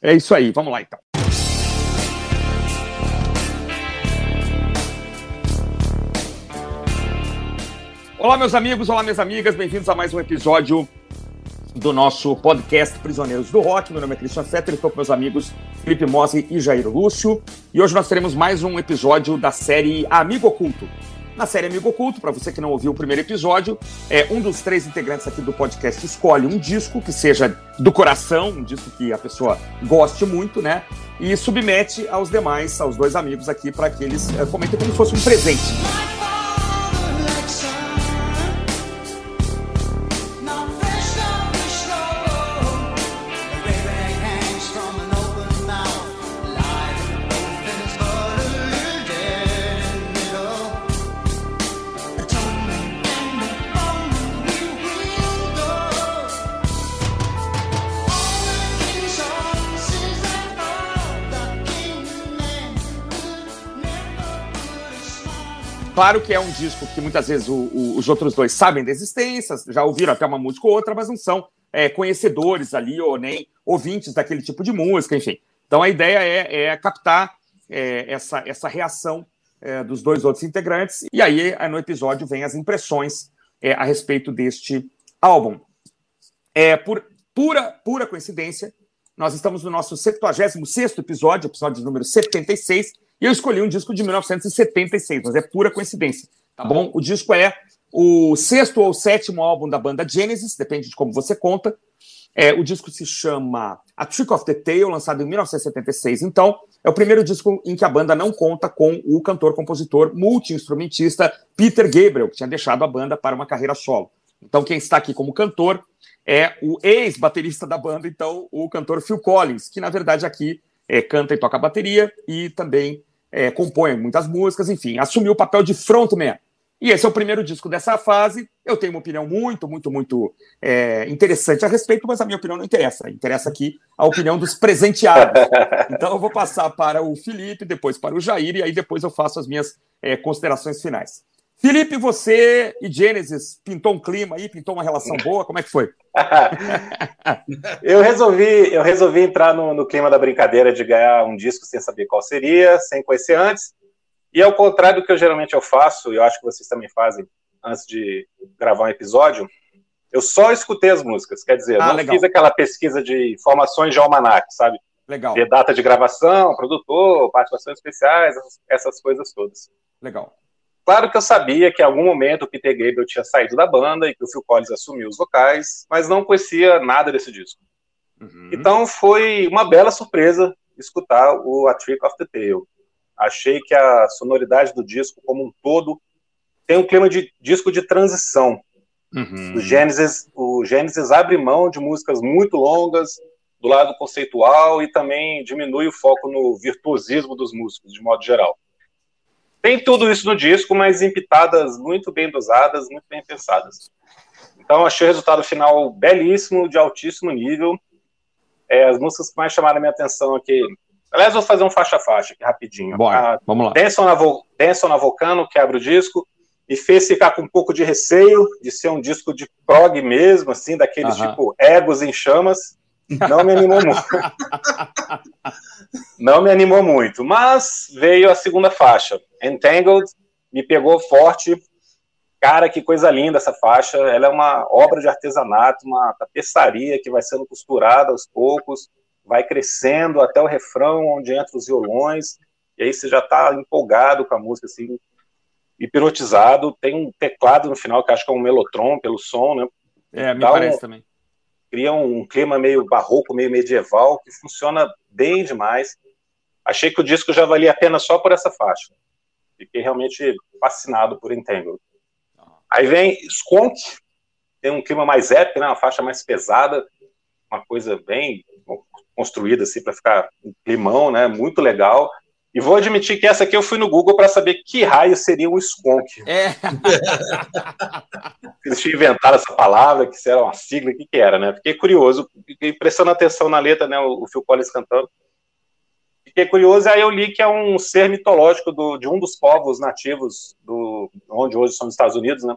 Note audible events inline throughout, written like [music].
É isso aí, vamos lá então. Olá, meus amigos, olá, minhas amigas, bem-vindos a mais um episódio do nosso podcast Prisioneiros do Rock. Meu nome é Christian Fetter, estou com meus amigos Felipe Mose e Jair Lúcio. E hoje nós teremos mais um episódio da série Amigo Oculto. Na série Amigo Oculto, para você que não ouviu o primeiro episódio, é um dos três integrantes aqui do podcast escolhe um disco que seja do coração, um disco que a pessoa goste muito, né? E submete aos demais, aos dois amigos aqui, para que eles é, comentem como se fosse um presente. Claro que é um disco que muitas vezes o, o, os outros dois sabem da existência, já ouviram até uma música ou outra, mas não são é, conhecedores ali ou nem ouvintes daquele tipo de música, enfim. Então a ideia é, é captar é, essa, essa reação é, dos dois outros integrantes, e aí no episódio vem as impressões é, a respeito deste álbum. É, por pura, pura coincidência, nós estamos no nosso 76 episódio, episódio número 76, e eu escolhi um disco de 1976, mas é pura coincidência, tá bom? O disco é o sexto ou sétimo álbum da banda Genesis, depende de como você conta. É, o disco se chama A Trick of the Tail, lançado em 1976. Então, é o primeiro disco em que a banda não conta com o cantor-compositor multi-instrumentista Peter Gabriel, que tinha deixado a banda para uma carreira solo. Então, quem está aqui como cantor é o ex-baterista da banda, então, o cantor Phil Collins, que na verdade aqui é, canta e toca bateria e também é, compõe muitas músicas, enfim, assumiu o papel de frontman. E esse é o primeiro disco dessa fase. Eu tenho uma opinião muito, muito, muito é, interessante a respeito, mas a minha opinião não interessa. Interessa aqui a opinião dos presenteados. [laughs] Então eu vou passar para o Felipe, depois para o Jair, e aí depois eu faço as minhas é, considerações finais. Felipe, você e Gênesis pintou um clima aí, pintou uma relação [laughs] boa, como é que foi? [laughs] eu resolvi, eu resolvi entrar no, no, clima da brincadeira de ganhar um disco sem saber qual seria, sem conhecer antes. E ao contrário do que eu geralmente eu faço, e eu acho que vocês também fazem antes de gravar um episódio, eu só escutei as músicas, quer dizer, ah, não legal. fiz aquela pesquisa de informações de almanac, sabe? Legal. De data de gravação, produtor, participações especiais, essas coisas todas. Legal. Claro que eu sabia que em algum momento o Peter Gabriel tinha saído da banda e que o Phil Collins assumiu os vocais, mas não conhecia nada desse disco. Uhum. Então foi uma bela surpresa escutar o A Trick of the Tail. Achei que a sonoridade do disco como um todo tem um clima de disco de transição. Uhum. O, Genesis, o Genesis abre mão de músicas muito longas do lado conceitual e também diminui o foco no virtuosismo dos músicos, de modo geral. Tem tudo isso no disco, mas em pitadas muito bem dosadas, muito bem pensadas. Então, achei o resultado final belíssimo, de altíssimo nível. É, as músicas que mais chamaram a minha atenção aqui. Aliás, vou fazer um faixa-faixa aqui rapidinho. Bora, a, vamos lá. Denson na, Vo Denson na Vulcano, que abre o disco, e fez ficar com um pouco de receio de ser um disco de prog mesmo, assim, daqueles uh -huh. tipo egos em chamas. Não me animou muito. Não me animou muito. Mas veio a segunda faixa. Entangled me pegou forte. Cara, que coisa linda essa faixa. Ela é uma obra de artesanato, uma tapeçaria que vai sendo costurada aos poucos, vai crescendo até o refrão, onde entra os violões. E aí você já está empolgado com a música, assim, hipnotizado. Tem um teclado no final que acho que é um melotron pelo som, né? É, me Dá parece um, também cria um, clima meio barroco, meio medieval, que funciona bem demais. Achei que o disco já valia a pena só por essa faixa. Fiquei realmente fascinado por Entangled. Aí vem Skunk, tem um clima mais épico, né, uma faixa mais pesada, uma coisa bem construída assim para ficar um climão, né, muito legal. E vou admitir que essa aqui eu fui no Google para saber que raio seria um skunk. É. [laughs] Eles tinham inventado essa palavra, que era uma sigla, o que, que era, né? Fiquei curioso, fiquei prestando atenção na letra, né? O, Phil Collins cantando. Fiquei curioso, aí eu li que é um ser mitológico do, de um dos povos nativos do onde hoje são os Estados Unidos, né?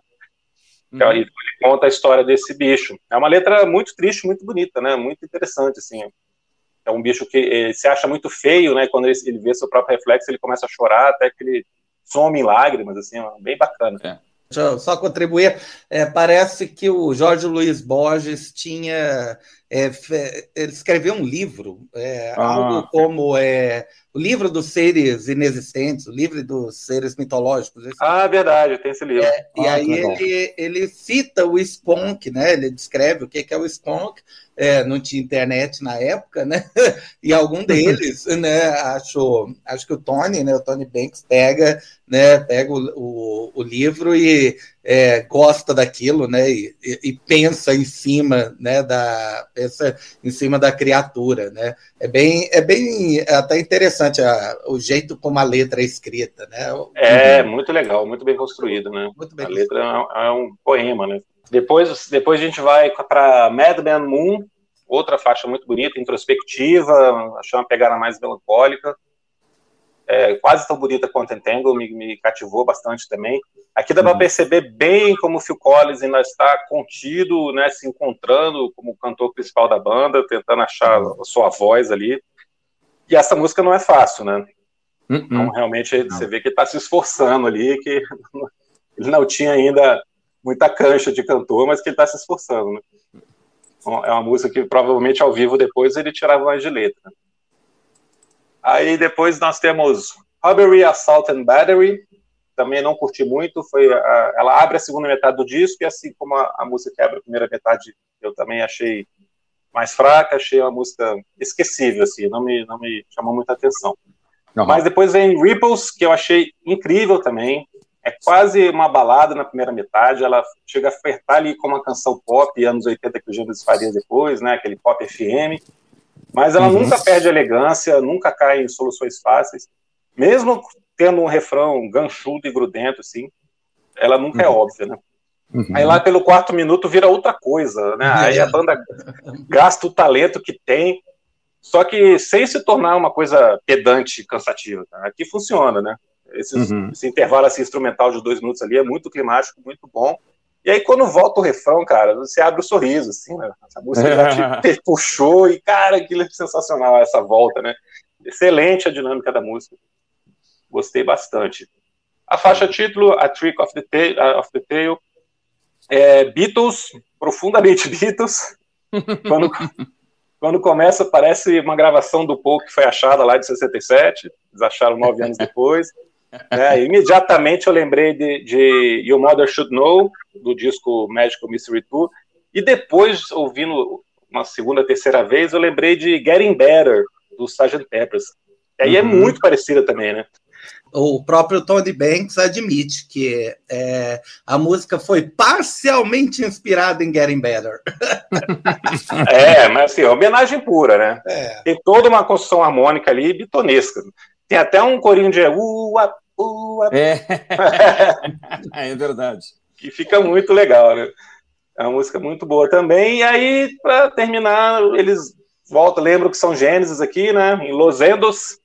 Uhum. Ele conta a história desse bicho. É uma letra muito triste, muito bonita, né? Muito interessante, assim é um bicho que eh, se acha muito feio, né? Quando ele, ele vê seu próprio reflexo, ele começa a chorar até que ele some em lágrimas, assim, bem bacana. É. Deixa eu só contribuir. É, parece que o Jorge Luiz Borges tinha. É, ele escreveu um livro, é, ah. algo como é, o livro dos seres inexistentes, o livro dos seres mitológicos. Ah, verdade, tem esse livro. É, e ah, aí ele, ele cita o Sponk, né? Ele descreve o que é o Sponk, é, não tinha internet na época, né? [laughs] E algum deles, né? Acho, acho que o Tony, né? O Tony Banks pega, né? Pega o, o, o livro e é, gosta daquilo, né? E, e, e, pensa em cima, né? Da pensa em cima da criatura, né? É bem, é bem é até interessante a, o jeito como a letra é escrita, né? É muito legal, muito bem construído, né? Bem a letra é, é um poema, né? Depois, depois a gente vai para Madman Moon, outra faixa muito bonita, introspectiva, achei uma pegada mais melancólica, é, quase tão bonita quanto Entangle, me, me cativou bastante também. Aqui dá uhum. para perceber bem como o Phil Collins ainda está contido, né, se encontrando como cantor principal da banda, tentando achar uhum. a sua voz ali. E essa música não é fácil, né? Uhum. Então, realmente, você vê que ele está se esforçando ali, que [laughs] ele não tinha ainda muita cancha de cantor, mas que ele está se esforçando, né? Então, é uma música que provavelmente ao vivo depois ele tirava mais de letra. Aí depois nós temos Robbery, Assault and Battery, também não curti muito, foi a, ela abre a segunda metade do disco e assim como a, a, música que abre a primeira metade eu também achei mais fraca, achei uma música esquecível, assim, não me, não me chamou muita atenção. Uhum. Mas depois vem Ripples, que eu achei incrível também, é quase uma balada na primeira metade, ela chega a flertar ali com uma canção pop, anos 80 que o Gênesis faria depois, né, aquele pop FM, mas ela uhum. nunca perde elegância, nunca cai em soluções fáceis, mesmo tendo um refrão ganchudo e grudento, assim, ela nunca é uhum. é óbvia, né. Uhum. Aí lá pelo quarto minuto vira outra coisa, né, aí a [laughs] banda gasta o talento que tem, só que sem se tornar uma coisa pedante, cansativa, tá? aqui funciona, né, esses, uhum. Esse intervalo assim, instrumental de dois minutos ali é muito climático, muito bom. E aí, quando volta o refrão, cara, você abre o sorriso, assim, né? Essa música já te, [laughs] te puxou e, cara, aquilo é sensacional, essa volta, né? Excelente a dinâmica da música. Gostei bastante. A faixa título, A Trick of the, Tail, uh, of the Tail é Beatles, profundamente [laughs] Beatles. Quando, quando começa, parece uma gravação do Paul que foi achada lá de 67. Eles acharam nove anos [laughs] depois. É, imediatamente eu lembrei de, de Your Mother Should Know, do disco Magical Mystery Tour, e depois, ouvindo uma segunda, terceira vez, eu lembrei de Getting Better, do Sgt. Peppers. E aí é uhum. é muito parecida também, né? O próprio Tony Banks admite que é, a música foi parcialmente inspirada em Getting Better. [laughs] é, mas assim, é homenagem pura, né? É. Tem toda uma construção harmônica ali bitonesca. Tem até um corinho de ua, ua. É. [laughs] é verdade. Que fica muito legal, né? É uma música muito boa também. E aí, para terminar, eles voltam, lembram que são Gênesis aqui, né? Em Los Endos.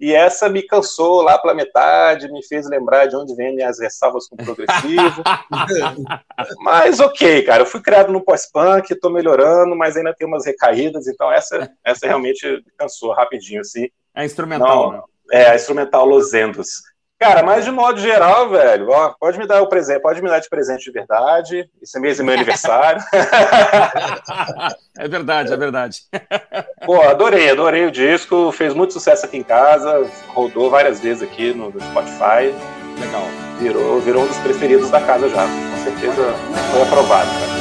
E essa me cansou lá pela metade, me fez lembrar de onde vêm minhas ressalvas com o progressivo. [laughs] mas ok, cara, eu fui criado no pós-punk, tô melhorando, mas ainda tem umas recaídas, então essa, essa realmente cansou rapidinho, assim. É instrumental, Não, né? É, a instrumental Los Endos. Cara, mas de modo geral, velho, ó, pode me dar o presente, pode me dar de presente de verdade. Esse mês é meu aniversário. [laughs] é verdade, é verdade. [laughs] Pô, adorei, adorei o disco, fez muito sucesso aqui em casa, rodou várias vezes aqui no Spotify. Legal. Virou, virou um dos preferidos da casa já. Com certeza foi aprovado. Cara.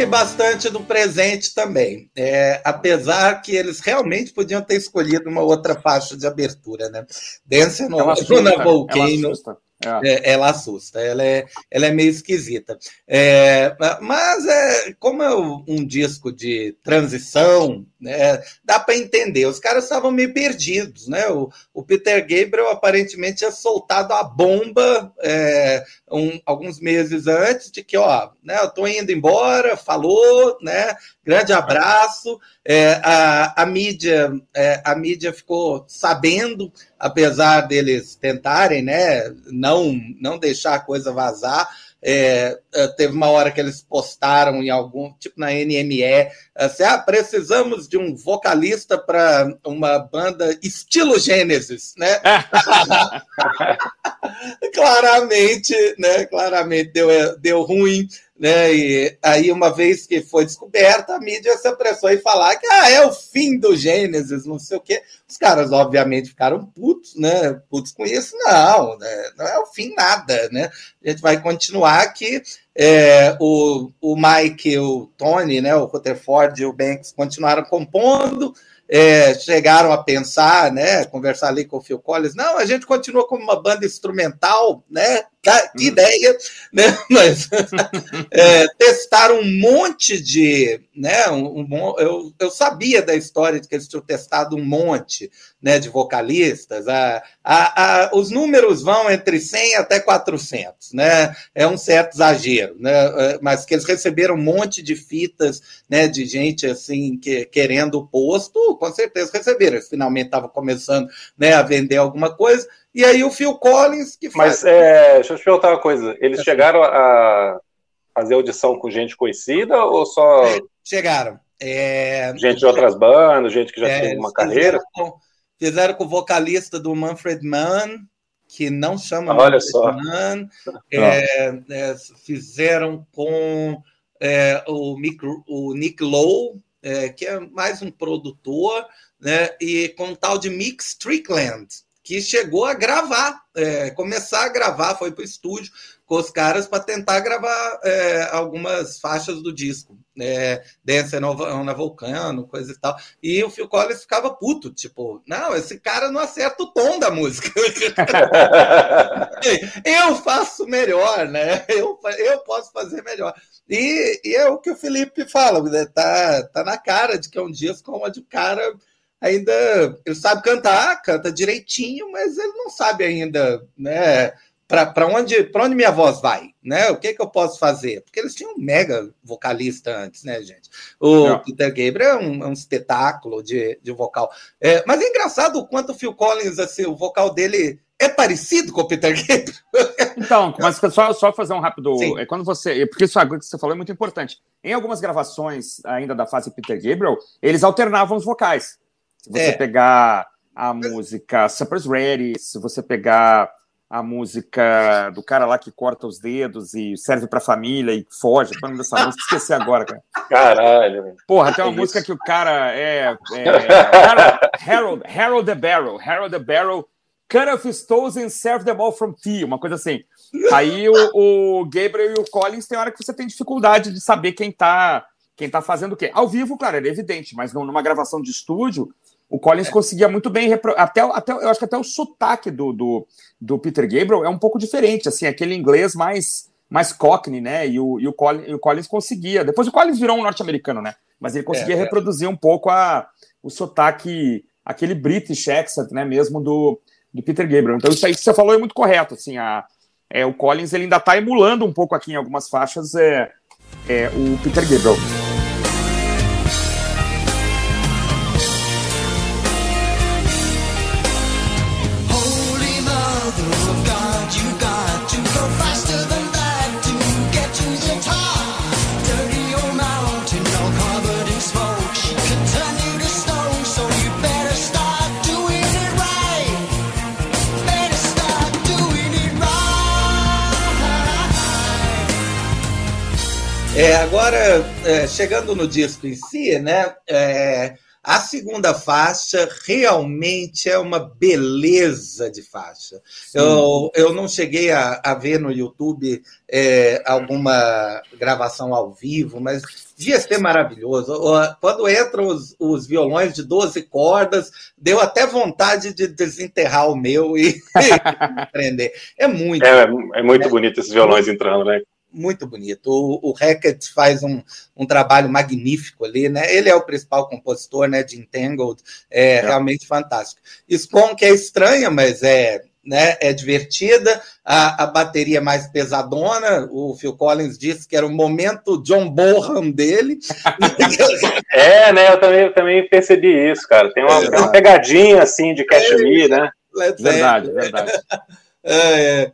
Gostei bastante do presente também. É, apesar que eles realmente podiam ter escolhido uma outra faixa de abertura, né? Dance no, [laughs] assusta, na Volcano. É. É, ela assusta, ela é, ela é meio esquisita. É, mas é, como é um disco de transição, né, dá para entender. Os caras estavam meio perdidos, né? O, o, Peter Gabriel aparentemente tinha soltado a bomba é, um, alguns meses antes de que, ó, né, eu tô indo embora, falou, né? Grande abraço. É, a, a mídia, é, a mídia ficou sabendo, apesar deles tentarem, né? Não, não deixar a coisa vazar. É, é, teve uma hora que eles postaram em algum, tipo na NME, assim, ah, precisamos de um vocalista para uma banda estilo Gênesis, né? [laughs] [laughs] claramente, né? Claramente deu, deu ruim. Né? E aí, uma vez que foi descoberta, a mídia se apressou em falar que ah, é o fim do Gênesis, não sei o quê. Os caras, obviamente, ficaram putos, né? Putos com isso. Não, né? não é o fim nada, né? A gente vai continuar aqui. É, o, o Mike, o Tony, né? o Rutherford e o Banks continuaram compondo é, chegaram a pensar, né, conversar ali com o Phil Collins, não, a gente continua como uma banda instrumental, né, que hum. ideia, né, [laughs] mas é, testaram um monte de, né, um, um, eu, eu sabia da história de que eles tinham testado um monte, né, de vocalistas, a, a, a, os números vão entre 100 até 400, né, é um certo exagero, né, é, mas que eles receberam um monte de fitas, né, de gente, assim, que, querendo o posto, com certeza receberam, eles finalmente estavam começando, né, a vender alguma coisa, e aí o Phil Collins que faz... Mas, é, deixa eu te perguntar uma coisa, eles é chegaram a fazer audição com gente conhecida ou só... Chegaram. É... Gente de outras bandas, gente que já é, tem uma carreira? Com Fizeram com o vocalista do Manfred Mann, que não chama Olha Manfred só. Mann. [laughs] É, é, fizeram com é, o, Mick, o Nick Lowe, que é mais um produtor, né? e com o tal de Mick Strickland, que chegou a gravar, é, começar a gravar, foi para o estúdio com os caras para tentar gravar é, algumas faixas do disco, é, Dance na Vulcano, coisa e tal. E o Phil Collins ficava puto, tipo, não, esse cara não acerta o tom da música. [laughs] eu faço melhor, né? Eu, eu posso fazer melhor. E, e, é o que o Felipe fala, né? tá, tá na cara de que é um disco onde o cara ainda ele sabe cantar, canta direitinho, mas ele não sabe ainda, né? para onde, onde minha voz vai, né? O que, que eu posso fazer? Porque eles tinham um mega vocalista antes, né, gente? O Não. Peter Gabriel é um, é um, espetáculo de, de vocal. É, mas é engraçado o quanto o Phil Collins, assim, o vocal dele é parecido com o Peter Gabriel. [laughs] Então, mas só, só fazer um rápido. É quando você. Porque isso que você falou é muito importante. Em algumas gravações ainda da fase Peter Gabriel, eles alternavam os vocais. Se você é. pegar a música Supper's Ready, se você pegar a música do cara lá que corta os dedos e serve pra família e foge. Quando dessa música, esqueci agora, cara. Caralho. Porra, tem uma música que o cara é. é [laughs] Harold, Harold the Barrel. Harold the Barrel. Cut off his toes and serve them all from tea. Uma coisa assim. Aí o, o Gabriel e o Collins tem hora que você tem dificuldade de saber quem tá, quem tá fazendo o quê. Ao vivo, claro, é evidente, mas numa gravação de estúdio, o Collins é. conseguia muito bem repro... até, até eu acho que até o sotaque do, do, do, Peter Gabriel é um pouco diferente, assim, aquele inglês mais mais cockney, né? E o, e o, Collins, e o Collins conseguia. Depois o Collins virou um norte-americano, né? Mas ele conseguia é, é. reproduzir um pouco a, o sotaque, aquele British accent, né? Mesmo do, do Peter Gabriel. Então isso aí que você falou é muito correto, assim, a, é, o Collins ele ainda está emulando um pouco aqui em algumas faixas é, é o Peter Gabriel. É, agora, é, chegando no disco em si, né? É, A segunda faixa realmente é uma beleza de faixa. Eu, eu não cheguei a, a ver no YouTube é, alguma gravação ao vivo, mas devia ser maravilhoso. Quando entram os, os, violões de 12 cordas, deu até vontade de desenterrar o meu e, [laughs] aprender. É muito. É, é muito bonito esses violões entrando, né? Muito bonito. O, o Hackett faz um, um trabalho magnífico ali, né? Ele é o principal compositor, né? De Entangled, é, é. realmente fantástico. que é estranha, mas é, né, é divertida. A, a bateria é mais pesadona. O Phil Collins disse que era o momento John Bonham dele. [laughs] é, né? Eu também, eu também percebi isso, cara. Tem uma, tem uma pegadinha assim de Cashmere, é, né? Verdade, verdade. [laughs] é,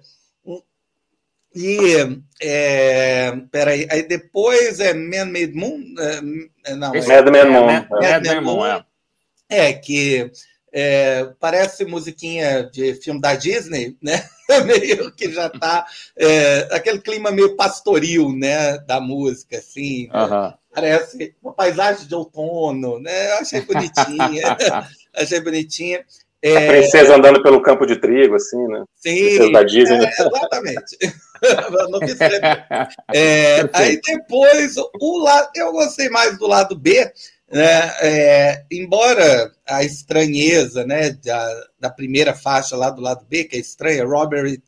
e é, peraí, aí depois é Man Made Moon? É, não, é, Mad Man Moon. Mad, Mad Moon, é. é que é, parece musiquinha de filme da Disney, né? [laughs] meio que já tá é, aquele clima meio pastoril, né? Da música, assim. Uh -huh. né? Parece uma paisagem de outono, né? Eu achei bonitinha. [laughs] achei bonitinha. É... A princesa andando pelo campo de trigo, assim, né? Sim, da Disney. É, exatamente. [laughs] me é, Aí depois, o lado, eu gostei mais do lado B, né? É, embora a estranheza né, da, da primeira faixa lá do lado B, que é estranha, Robbery,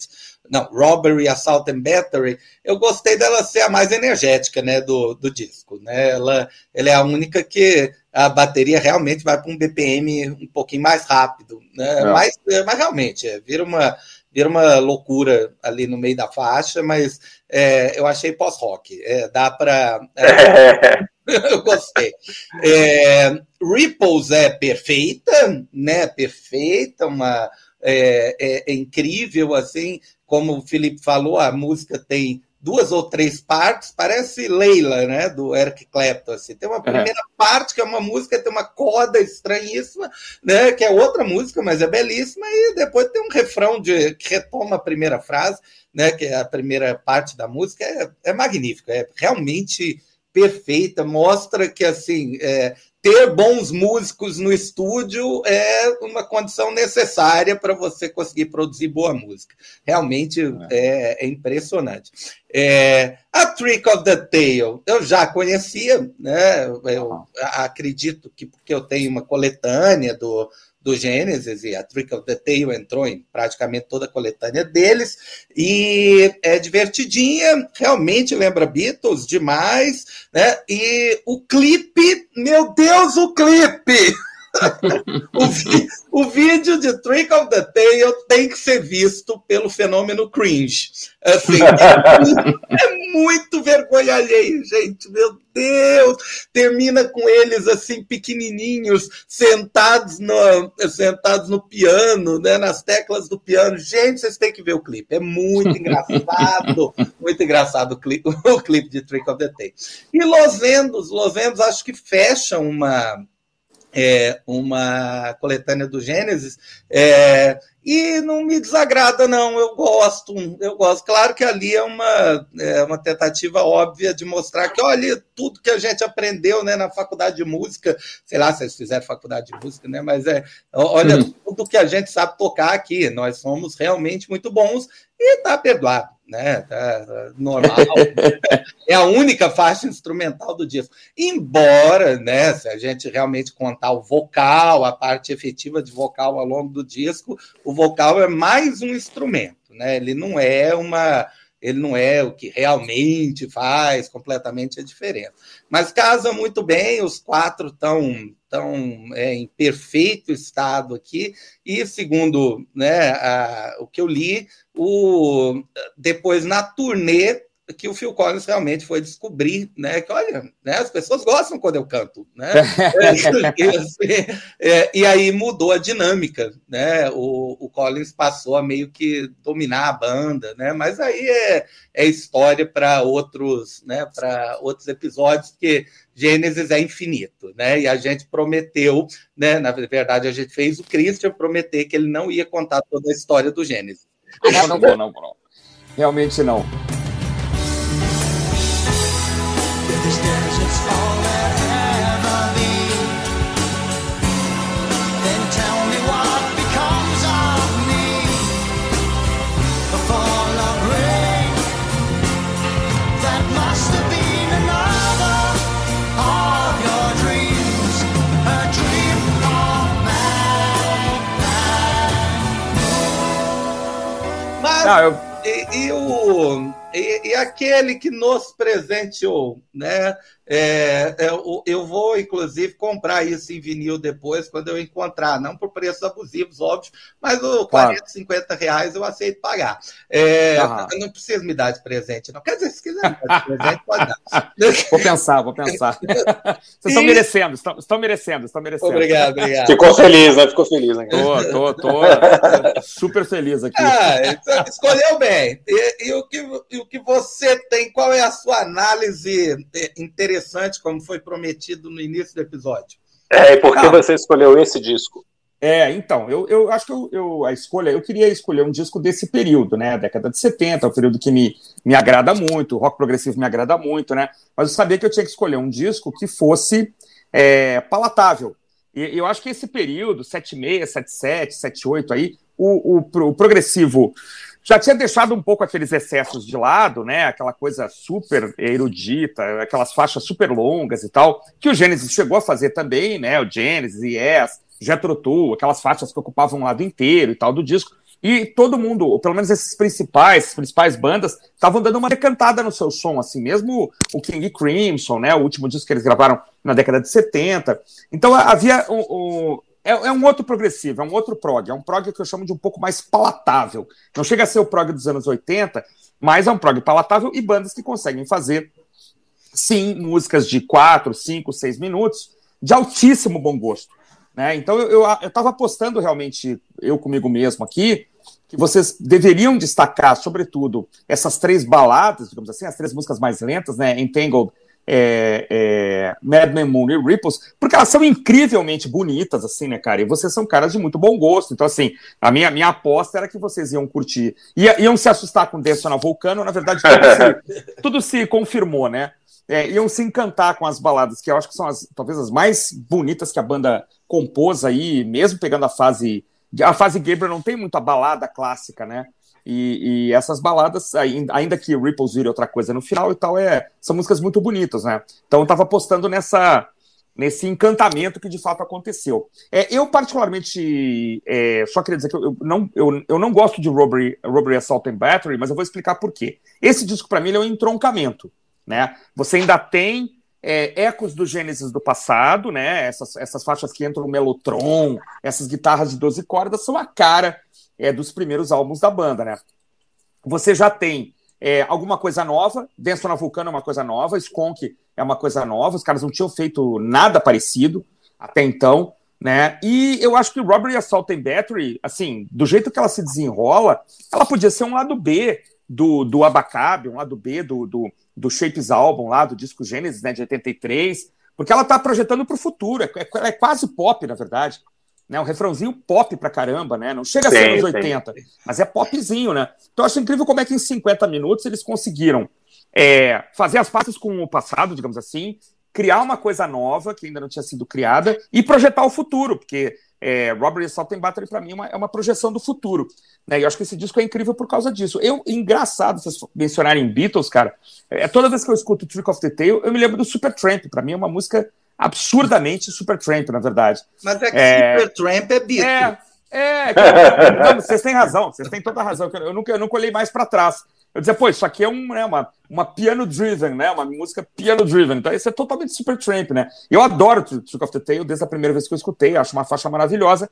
não, Robbery, Assault and Battery, eu gostei dela ser a mais energética né, do, do disco. Né? Ela, ela é a única que a bateria realmente vai para um BPM um pouquinho mais rápido. Né? É. Mas, mas realmente, é, vira uma vira uma loucura ali no meio da faixa, mas é, eu achei pós-rock. É, dá para. É, [laughs] eu gostei. É, Ripples é perfeita, né? Perfeita, uma. É, é, é, incrível, assim, como o Felipe falou, a música tem duas ou três partes, parece Leila, né, do Eric Clapton, assim. Tem uma primeira uhum. parte que é uma música, tem uma coda estranhíssima, né, que é outra música, mas é belíssima, e depois tem um refrão de, que retoma a primeira frase, né, que é a primeira parte da música, é, é magnífico, é realmente perfeita, mostra que, assim, é, ter bons músicos no estúdio é uma condição necessária para você conseguir produzir boa música. Realmente é, é, é impressionante. É, a Trick of the Tail eu já conhecia, né? Eu acredito que porque eu tenho uma coletânea do do Gênesis, e a Trick of the Tail entrou em praticamente toda a coletânea deles, e é divertidinha, realmente lembra Beatles demais, né? E o clipe, meu Deus, o clipe! [laughs] o, o, vídeo de Trick of the Tail tem que ser visto pelo fenômeno cringe. Assim, é, é, muito vergonha alheia, gente. Meu Deus! Termina com eles assim, pequenininhos, sentados no, sentados no piano, né, nas teclas do piano. Gente, vocês têm que ver o clipe. É muito engraçado. [laughs] muito engraçado o clipe, o clipe de Trick of the Tail. E Los Endos, Los Endos acho que fecha uma é, uma coletânea do Gênesis, é, e não me desagrada, não. Eu gosto, eu gosto. Claro que ali é uma, é uma tentativa óbvia de mostrar que, olha, tudo que a gente aprendeu né, na faculdade de música, sei lá se eles fizeram faculdade de música, né? Mas é, olha, uhum. tudo que a gente sabe tocar aqui. Nós somos realmente muito bons e tá perdoado né? Tá, tá normal. [laughs] é a única faixa instrumental do disco. Embora, né, se a gente realmente contar o vocal, a parte efetiva de vocal ao longo do disco, o vocal é mais um instrumento, né? Ele não é uma ele não é o que realmente faz completamente a diferença. Mas casa muito bem, os quatro estão tão, é, em perfeito estado aqui, e segundo né, a, o que eu li, o, depois na turnê que o Phil Collins realmente foi descobrir, né, que olha, né, as pessoas gostam quando eu canto, né, [laughs] e, assim, é, e, aí mudou a dinâmica, né, o, o, Collins passou a meio que dominar a banda, né, mas aí é, é história para outros, né, para outros episódios, porque Gênesis é infinito, né, e a gente prometeu, né, na verdade a gente fez o Christian prometer que ele não ia contar toda a história do Gênesis. Não, não vou, não vou. Realmente não. Não, eu... e, e, o, e, e, aquele que nos presenteou, né? É, é, eu vou, inclusive, comprar isso em vinil depois, quando eu encontrar, não por preços abusivos, óbvio, mas o 40, 50 reais eu aceito pagar. É, uhum. Não precisa me dar de presente, não. Quer dizer, se quiser me dar de presente, pode dar. [laughs] Vou pensar, vou pensar. [laughs] Vocês estão merecendo, estão, estão merecendo, estão merecendo. Obrigado, obrigado. Ficou feliz, né? Ficou feliz. Né? Tô, tô, tô [laughs] super feliz aqui. Ah, então, escolheu bem. E, e, o que, o que você tem, qual é a sua análise interessante? como foi prometido no início do episódio. É, e por que ah, você escolheu esse disco? É, então, eu, eu acho que eu, eu, a escolha, eu queria escolher um disco desse período, né? Década de 70, é um período que me, me agrada muito, o rock progressivo me agrada muito, né? Mas eu sabia que eu tinha que escolher um disco que fosse é, palatável. E eu acho que esse período, 76, 77, 78 aí, o, o, o progressivo já tinha deixado um pouco aqueles excessos de lado, né? Aquela coisa super erudita, aquelas faixas super longas e tal, que o Gênesis chegou a fazer também, né? O Gênesis, Yes, Jethro Tull, aquelas faixas que ocupavam um lado inteiro e tal do disco. E todo mundo, pelo menos esses principais, principais bandas, estavam dando uma decantada no seu som, assim, mesmo o King Crimson, né, o último disco que eles gravaram na década de 70. Então havia o, é, é, um outro progressivo, é um outro prog. É um prog que eu chamo de um pouco mais palatável. Não chega a ser o prog dos anos 80, mas é um prog palatável e bandas que conseguem fazer, sim, músicas de 4, 5, 6 minutos, de altíssimo bom gosto. Né? Então eu estava apostando realmente, eu comigo mesmo aqui, que vocês deveriam destacar, sobretudo, essas três baladas, digamos assim, as três músicas mais lentas, né? Entangled, é, é, Madman Moon e Ripples, porque elas são incrivelmente bonitas, assim, né, cara? E vocês são caras de muito bom gosto. Então, assim, a minha, minha aposta era que vocês iam curtir. Ia, iam se assustar com Dance na Vulcano, na verdade, tudo se, [laughs] tudo se confirmou, né? É, iam se encantar com as baladas, que eu acho que são as, talvez as mais bonitas que a banda compôs aí, mesmo pegando a fase. A fase Gabriel não tem muita balada clássica, né? E, e, essas baladas, ainda que Ripples vire outra coisa no final e tal, é, são músicas muito bonitas, né? Então eu tava apostando nessa, nesse encantamento que de fato aconteceu. É, eu, particularmente, é, só queria dizer que eu, eu, não, eu, eu não gosto de Robbery, Robbery Assault and Battery, mas eu vou explicar por quê. Esse disco, para mim, é um entroncamento. Né? Você ainda tem é, ecos do Gênesis do passado, né? Essas, essas faixas que entram no Melotron, essas guitarras de 12 cordas são a cara é, dos primeiros álbuns da banda, né? Você já tem é, alguma coisa nova, Dance na Vulcano é uma coisa nova, Skunk é uma coisa nova, os caras não tinham feito nada parecido até então, né? E eu acho que Robbery Assault and Battery, assim, do jeito que ela se desenrola, ela podia ser um lado B do, do Abacabe, um lado B do, do, do Shapes Album lá, do disco Gênesis, né, de 83, porque ela está projetando para o futuro, é, é, é, quase pop, na verdade né? Um refrãozinho pop pra caramba, né? Não chega a ser nos 80, sim. mas é popzinho, né? Então eu acho incrível como é que em 50 minutos eles conseguiram é, fazer as partes com o passado, digamos assim, criar uma coisa nova que ainda não tinha sido criada e projetar o futuro, porque é, Robert Assault Battery para mim é uma, é uma, projeção do futuro, né? E eu acho que esse disco é incrível por causa disso. Eu, engraçado vocês mencionarem Beatles, cara. É, toda vez que eu escuto Trick of the Tail, eu me lembro do Supertramp. Para mim é uma música absurdamente Supertramp, na verdade. Mas é que é... Supertramp é Beatles. É, é, [laughs] não, vocês têm razão, vocês têm toda a razão. Eu nunca, eu nunca olhei mais para trás. Eu dizia, pô, isso aqui é um, né, uma, uma piano driven, né? Uma música piano driven. Então, isso é totalmente Supertramp, né? Eu adoro Trick of the Tail desde a primeira vez que eu escutei, acho uma faixa maravilhosa.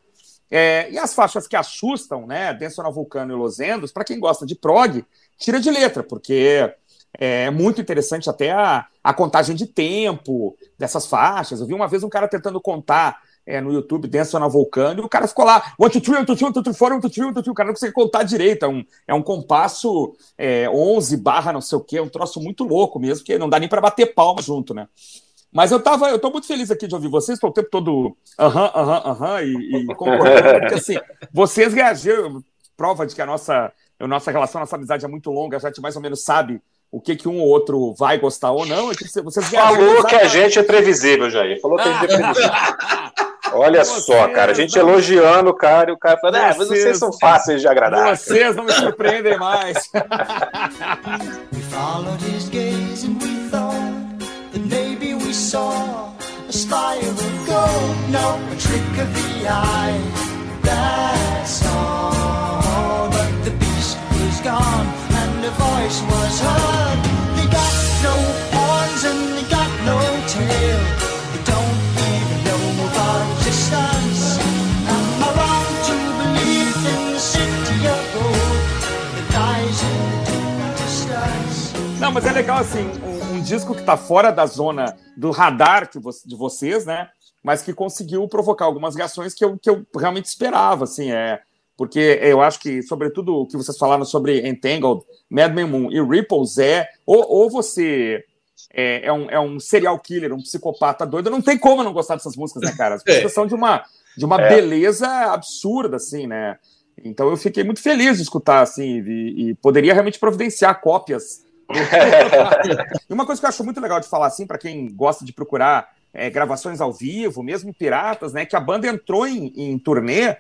É, e as faixas que assustam, né? Dance on Vulcano e Los Endos, para quem gosta de prog, tira de letra, porque é muito interessante até a, a contagem de tempo dessas faixas. Eu vi uma vez um cara tentando contar é, no YouTube, Dance na Vulcano, e o cara ficou lá, one, two, three, one, two, three, one, two, three, four, one, two, three, one, two, three. o cara não consegue contar direito, é um, é um compasso é, 11 barra não sei o que, um troço muito louco mesmo, que não dá nem para bater palma junto, né? Mas eu tava, eu tô muito feliz aqui de ouvir vocês, estou o tempo todo aham, aham, aham, e, concordando, porque assim, vocês reagiram, prova de que a nossa, a nossa relação, a nossa amizade é muito longa, a gente mais ou menos sabe o que, que um ou outro vai gostar ou não. É que vocês Falou que a gente é previsível, Jair. Falou que a gente é previsível. [laughs] Olha vocês, só, cara, a gente não... elogiando o cara e o cara falando, ah, mas vocês são fáceis de agradar. Vocês não me surpreendem mais. we followed his gaze and we thought that maybe we saw a spire of gold, no, a trick of the eye. That's all, but the beast was gone and the voice was heard. Mas é legal assim, um, um disco que está fora da zona do radar de, vo de vocês, né? Mas que conseguiu provocar algumas reações que eu, que eu realmente esperava, assim, é porque eu acho que, sobretudo, o que vocês falaram sobre Entangled, Madman Moon e Ripples é ou, ou você é, é, um, é um serial killer, um psicopata doido, não tem como não gostar dessas músicas, né, cara? As [laughs] é. músicas são de uma, de uma é. beleza absurda, assim, né? Então eu fiquei muito feliz de escutar, assim, e, e poderia realmente providenciar cópias e uma coisa que eu acho muito legal de falar assim, para quem gosta de procurar é, gravações ao vivo, mesmo piratas, né? Que a banda entrou em, em turnê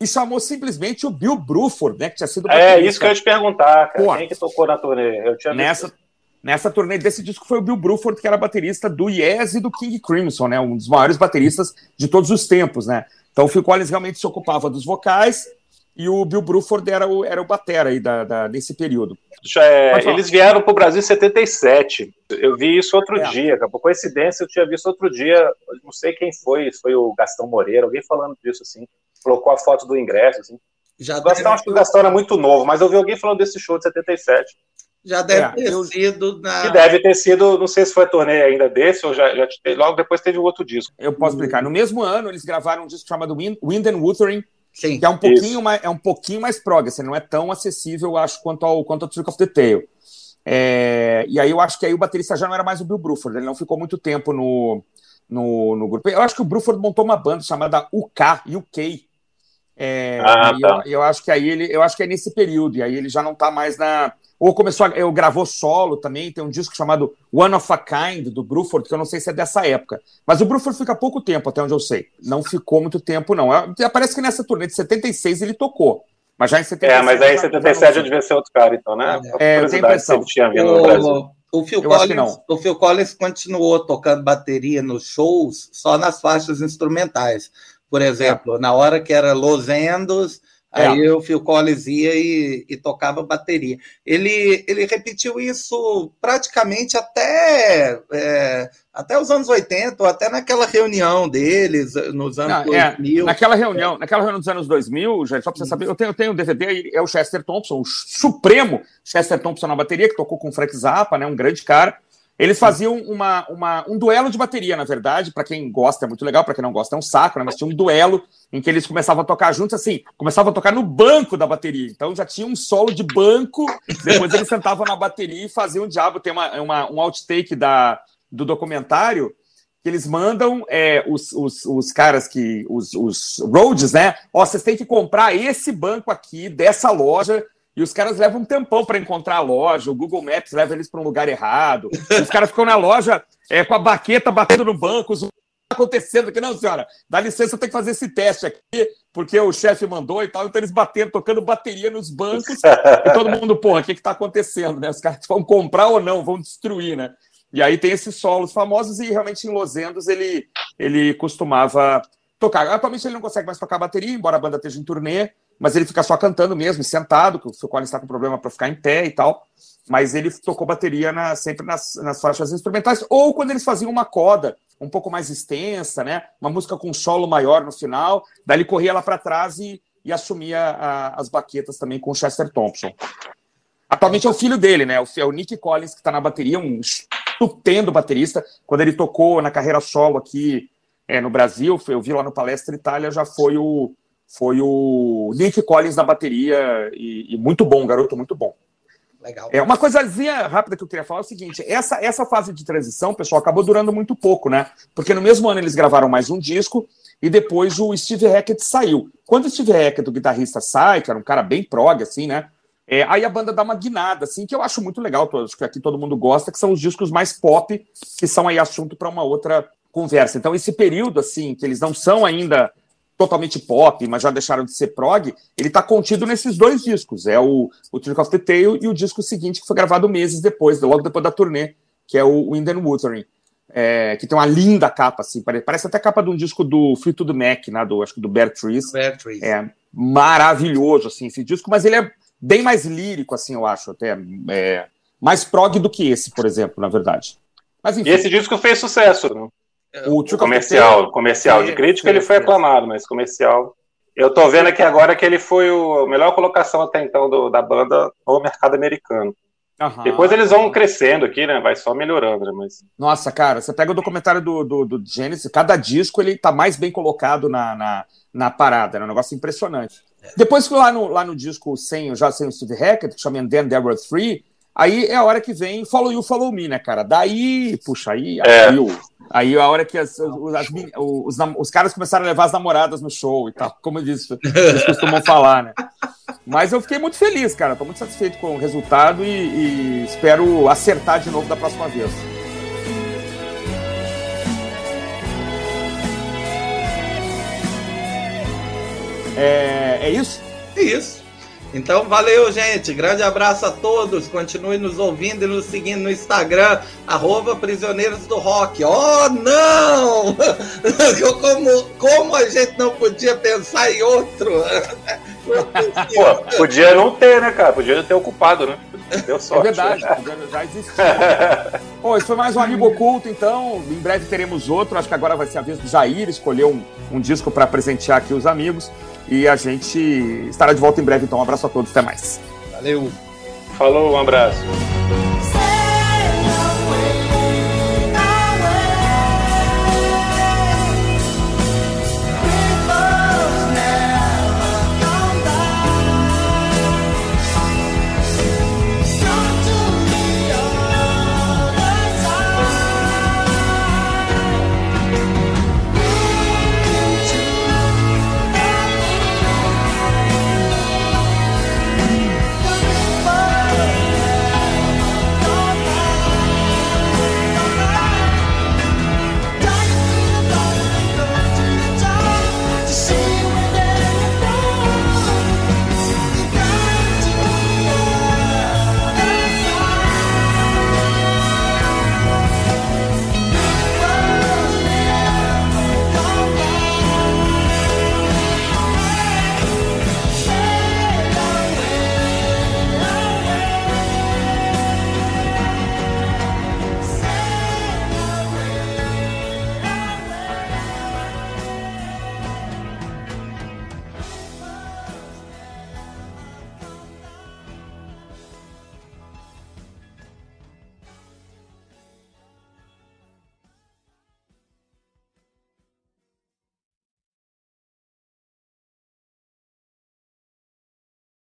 e chamou simplesmente o Bill Bruford, né? Que tinha sido. É, isso que eu ia te perguntar, cara. Pô, Quem que tocou na turnê? Eu tinha nessa, visto. nessa turnê desse disco foi o Bill Bruford, que era baterista do Yes e do King Crimson, né? Um dos maiores bateristas de todos os tempos, né? Então o Phil Collins realmente se ocupava dos vocais e o Bill Bruford era o, era o batera aí da, da, desse período. É, eles vieram para o Brasil em 77. Eu vi isso outro é. dia, por coincidência eu tinha visto outro dia, não sei quem foi, se foi o Gastão Moreira, alguém falando disso assim, colocou a foto do ingresso assim. Já o Gastão, acho que o Gastão era muito novo, mas eu vi alguém falando desse show de 77. Já deve é, ter eu... sido na. Que deve ter sido, não sei se foi a turnê ainda desse, ou já, já logo depois teve um outro disco. Eu posso explicar. No mesmo ano, eles gravaram um disco chamado Wind, Wind and Wuthering, Sim, que é um pouquinho mais é um pouquinho mais prog, assim, não é tão acessível, eu acho, quanto ao quanto ao Trick of the Tail. É, e aí eu acho que aí o baterista já não era mais o Bill Bruford, ele não ficou muito tempo no, no, no grupo. Eu acho que o Bruford montou uma banda chamada UK, UK. É, ah, tá. eu, eu, acho que aí ele, eu acho que é nesse período, e aí ele já não está mais na, ou começou, a, eu gravou solo também, tem um disco chamado One of a Kind, do Bruford, que eu não sei se é dessa época. Mas o Bruford fica pouco tempo, até onde eu sei. Não ficou muito tempo, não. É, parece que nessa turnê de 76 ele tocou. Mas já em 77. É, mas aí em 77 já devia ser outro cara, então, né? É, eu tenho impressão. Tinha vindo o, no Brasil. O Phil, Collins, o Phil Collins continuou tocando bateria nos shows só nas faixas instrumentais. Por exemplo, é. na hora que era Los Endos, é. Aí o Phil Collins ia e, e, tocava bateria. Ele, ele repetiu isso praticamente até, é, até os anos 80, ou até naquela reunião deles, nos anos Não, 2000. É, naquela reunião, naquela reunião dos anos 2000, já, só para você saber, eu tenho, eu tenho um DVD, é o Chester Thompson, o supremo Chester Thompson na bateria, que tocou com o Frank Zappa, né, um grande cara. Eles faziam uma, uma, um duelo de bateria, na verdade. Para quem gosta, é muito legal. Para quem não gosta, é um saco, né? Mas tinha um duelo em que eles começavam a tocar juntos, assim, começavam a tocar no banco da bateria. Então já tinha um solo de banco. Depois eles sentavam na bateria e faziam o diabo. Tem uma, uma, um outtake da, do documentário que eles mandam é, os, os, os caras que. Os, os roads, né? Ó, vocês têm que comprar esse banco aqui, dessa loja e os caras levam um tempão para encontrar a loja, o Google Maps leva eles para um lugar errado. Os caras ficam na loja é, com a baqueta batendo no banco, os acontecendo aqui, não, senhora, dá licença, tem que fazer esse teste aqui, porque o chefe mandou e tal, então eles batendo, tocando bateria nos bancos, e todo mundo, porra, o que está acontecendo, né? Os caras vão comprar ou não, vão destruir, né? E aí tem esses solos famosos, e realmente em Los Angeles ele, ele costumava tocar. Atualmente ele não consegue mais tocar bateria, embora a banda esteja em turnê, mas ele fica só cantando mesmo, sentado, que o Phil Collins está com problema para ficar em pé e tal. Mas ele tocou bateria na, sempre nas, nas faixas instrumentais, ou quando eles faziam uma coda um pouco mais extensa, né? Uma música com solo maior no final, daí ele corria lá para trás e, e assumia a, as baquetas também com o Chester Thompson. Atualmente é o filho dele, né? É o Nick Collins que está na bateria, um estupendo baterista. Quando ele tocou na carreira solo aqui é, no Brasil, eu vi lá no Palestra Itália, já foi o, foi o Nick Collins na bateria e, e muito bom, garoto, muito bom. Legal. É uma coisazinha rápida que eu queria falar é o seguinte: essa, essa fase de transição, pessoal, acabou durando muito pouco, né? Porque no mesmo ano eles gravaram mais um disco e depois o Steve Hackett saiu. Quando o Steve Hackett, o guitarrista, sai, que era um cara bem prog, assim, né? É, aí a banda dá uma guinada, assim, que eu acho muito legal, acho que aqui todo mundo gosta, que são os discos mais pop, que são aí assunto para uma outra conversa. Então, esse período, assim, que eles não são ainda totalmente pop, mas já deixaram de ser prog, ele está contido nesses dois discos. É o, o Trick of the Tail e o disco seguinte, que foi gravado meses depois, logo depois da turnê, que é o Wind and Wuthering. É, que tem uma linda capa, assim, parece até a capa de um disco do Free to the Mac, né, do, acho que do Bear Trees. Bear Trees. É maravilhoso, assim, esse disco, mas ele é bem mais lírico, assim, eu acho, até. É, mais prog do que esse, por exemplo, na verdade. Mas, enfim. E esse disco fez sucesso, né? O comercial, comercial de crítica ele foi aclamado, mas comercial. Eu tô vendo aqui agora que ele foi o, a melhor colocação até então do, da banda no mercado americano. Uhum. Depois eles vão crescendo aqui, né? Vai só melhorando, né? Mas... Nossa, cara, você pega o documentário do, do, do Genesis, cada disco ele tá mais bem colocado na, na, na parada, é né? um negócio impressionante. É. Depois que lá no, lá no disco sem, já sem o Steve Hackett, que chama And Then There Were Three, Aí é a hora que vem Follow You, Follow Me, né, cara? Daí, puxa, aí é. Aí é a hora que as, as, os, os, caras começaram a levar as namoradas no show e tal, como eles, eles costumam [laughs] falar, né? Mas eu fiquei muito feliz, cara. Tô muito satisfeito com o resultado e, e espero acertar de novo da próxima vez. É, é isso? É isso. Então, valeu, gente. Grande abraço a todos. Continue nos ouvindo e nos seguindo no Instagram, arroba Prisioneiros do Rock. Oh, não! [laughs] Como, como a gente não podia pensar em outro? [laughs] Pô, podia não ter, né, cara? Podia ter ocupado, né? Deu sorte. É verdade, já existia. [laughs] Bom, esse foi mais um Amigo Oculto, então. Em breve teremos outro. Acho que agora vai ser a vez do Jair escolher um, um disco para presentear aqui os amigos. E a gente estará de volta em breve, então. Um abraço a todos, até mais. Valeu. Falou, um abraço.